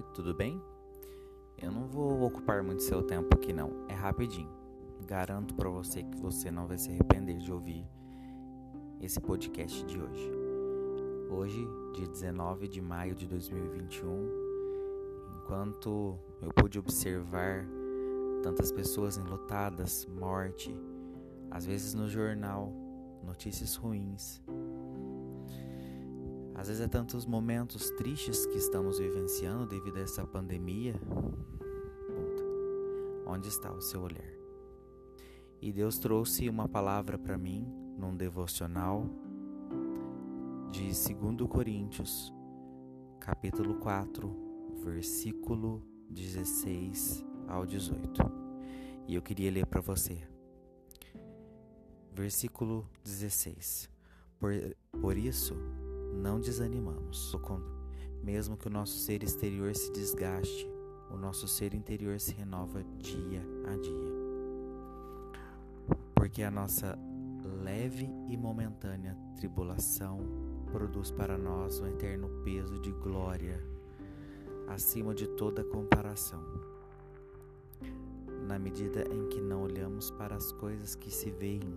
Oi, tudo bem? Eu não vou ocupar muito seu tempo aqui não, é rapidinho. Garanto para você que você não vai se arrepender de ouvir esse podcast de hoje. Hoje, dia 19 de maio de 2021, enquanto eu pude observar tantas pessoas enlutadas, morte, às vezes no jornal, notícias ruins, às vezes é tantos momentos tristes que estamos vivenciando devido a essa pandemia. Onde está o seu olhar? E Deus trouxe uma palavra para mim num devocional de 2 Coríntios, capítulo 4, versículo 16 ao 18. E eu queria ler para você. Versículo 16. Por, por isso, não desanimamos. Mesmo que o nosso ser exterior se desgaste, o nosso ser interior se renova dia a dia. Porque a nossa leve e momentânea tribulação produz para nós um eterno peso de glória acima de toda comparação. Na medida em que não olhamos para as coisas que se veem,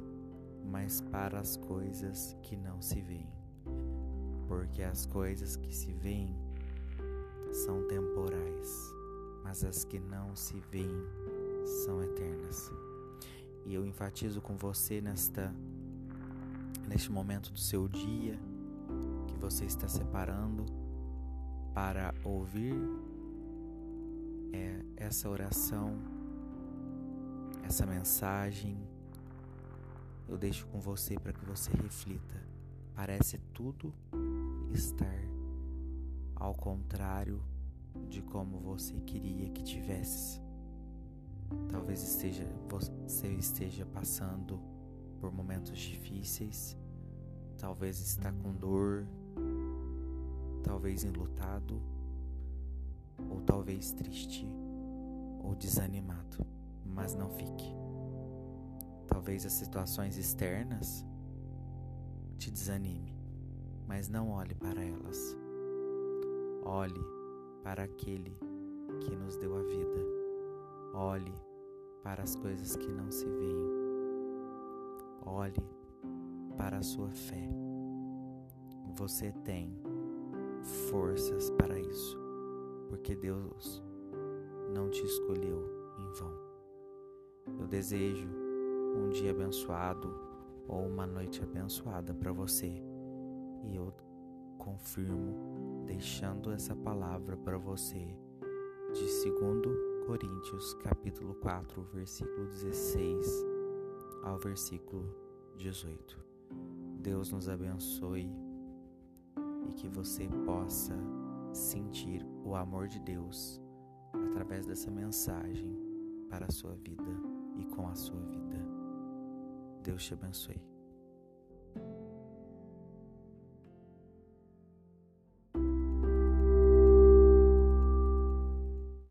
mas para as coisas que não se veem porque as coisas que se veem são temporais, mas as que não se veem são eternas. E eu enfatizo com você nesta neste momento do seu dia que você está separando para ouvir é, essa oração, essa mensagem. Eu deixo com você para que você reflita. Parece tudo estar ao contrário de como você queria que tivesse. Talvez esteja, você esteja passando por momentos difíceis, talvez está com dor, talvez enlutado, ou talvez triste. Ou desanimado, mas não fique. Talvez as situações externas te desanime mas não olhe para elas. Olhe para aquele que nos deu a vida. Olhe para as coisas que não se veem. Olhe para a sua fé. Você tem forças para isso, porque Deus não te escolheu em vão. Eu desejo um dia abençoado ou uma noite abençoada para você e eu confirmo deixando essa palavra para você de 2 Coríntios capítulo 4, versículo 16 ao versículo 18. Deus nos abençoe e que você possa sentir o amor de Deus através dessa mensagem para a sua vida e com a sua vida. Deus te abençoe.